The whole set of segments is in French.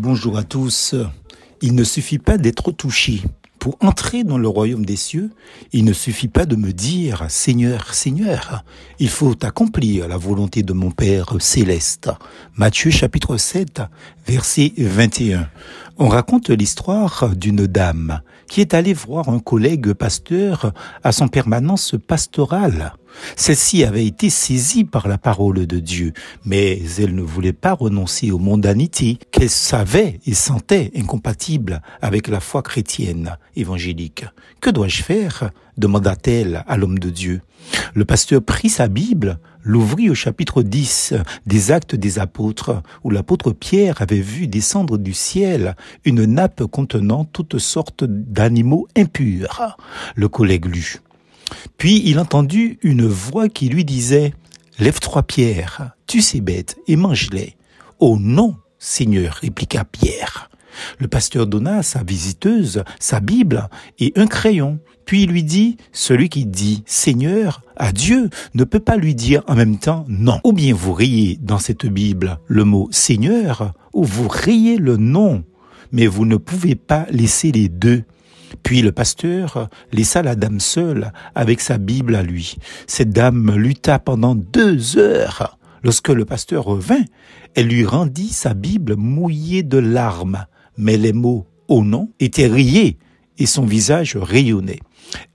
Bonjour à tous. Il ne suffit pas d'être touché. Pour entrer dans le royaume des cieux, il ne suffit pas de me dire Seigneur, Seigneur. Il faut accomplir la volonté de mon Père céleste. Matthieu chapitre 7, verset 21. On raconte l'histoire d'une dame qui est allée voir un collègue pasteur à son permanence pastorale. Celle-ci avait été saisie par la parole de Dieu, mais elle ne voulait pas renoncer aux mondanités qu'elle savait et sentait incompatibles avec la foi chrétienne évangélique. Que dois-je faire? Demanda-t-elle à l'homme de Dieu. Le pasteur prit sa Bible, l'ouvrit au chapitre 10 des actes des apôtres, où l'apôtre Pierre avait vu descendre du ciel une nappe contenant toutes sortes d'animaux impurs. Le collègue lut. Puis il entendit une voix qui lui disait, Lève trois pierres, tue ces bêtes et mange-les. Oh non, Seigneur, répliqua Pierre. Le pasteur donna à sa visiteuse sa Bible et un crayon. Puis il lui dit, celui qui dit Seigneur à Dieu ne peut pas lui dire en même temps non. Ou bien vous riez dans cette Bible le mot Seigneur, ou vous riez le nom, mais vous ne pouvez pas laisser les deux. Puis le pasteur laissa la dame seule avec sa Bible à lui. Cette dame lutta pendant deux heures. Lorsque le pasteur revint, elle lui rendit sa Bible mouillée de larmes, mais les mots au nom étaient riés et son visage rayonnait.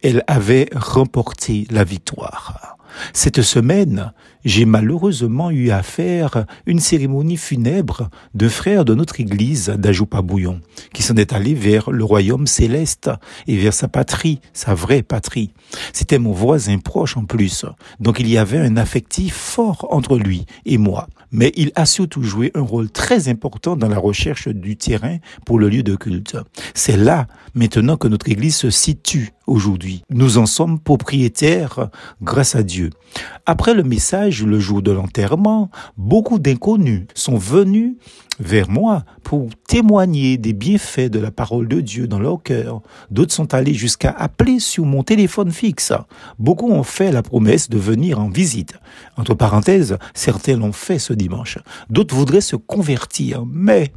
Elle avait remporté la victoire. Cette semaine, j'ai malheureusement eu à faire une cérémonie funèbre de frère de notre église d'Ajoupa Bouillon, qui s'en est allé vers le royaume céleste et vers sa patrie, sa vraie patrie. C'était mon voisin proche en plus, donc il y avait un affectif fort entre lui et moi. Mais il a surtout joué un rôle très important dans la recherche du terrain pour le lieu de culte. C'est là, maintenant, que notre église se situe aujourd'hui. Nous en sommes propriétaires grâce à Dieu. Après le message le jour de l'enterrement, beaucoup d'inconnus sont venus vers moi pour témoigner des bienfaits de la parole de Dieu dans leur cœur. D'autres sont allés jusqu'à appeler sur mon téléphone fixe. Beaucoup ont fait la promesse de venir en visite. Entre parenthèses, certains l'ont fait ce dimanche. D'autres voudraient se convertir, mais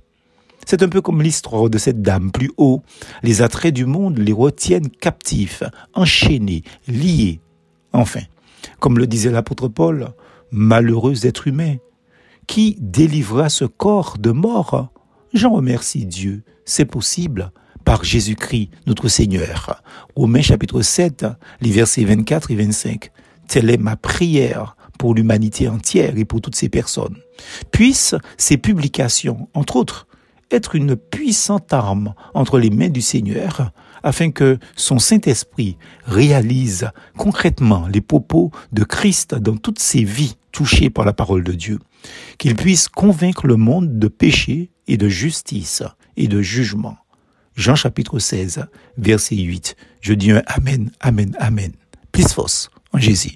c'est un peu comme l'histoire de cette dame plus haut. Les attraits du monde les retiennent captifs, enchaînés, liés. Enfin, comme le disait l'apôtre Paul, malheureux être humain, qui délivra ce corps de mort? J'en remercie Dieu, c'est possible par Jésus-Christ notre Seigneur. Romains chapitre 7, les versets 24 et 25. Telle est ma prière pour l'humanité entière et pour toutes ces personnes. Puissent ces publications, entre autres, être une puissante arme entre les mains du Seigneur afin que son Saint-Esprit réalise concrètement les propos de Christ dans toutes ses vies touchées par la parole de Dieu, qu'il puisse convaincre le monde de péché et de justice et de jugement. Jean chapitre 16, verset 8. Je dis un Amen, Amen, Amen. Plus fausse en Jésus.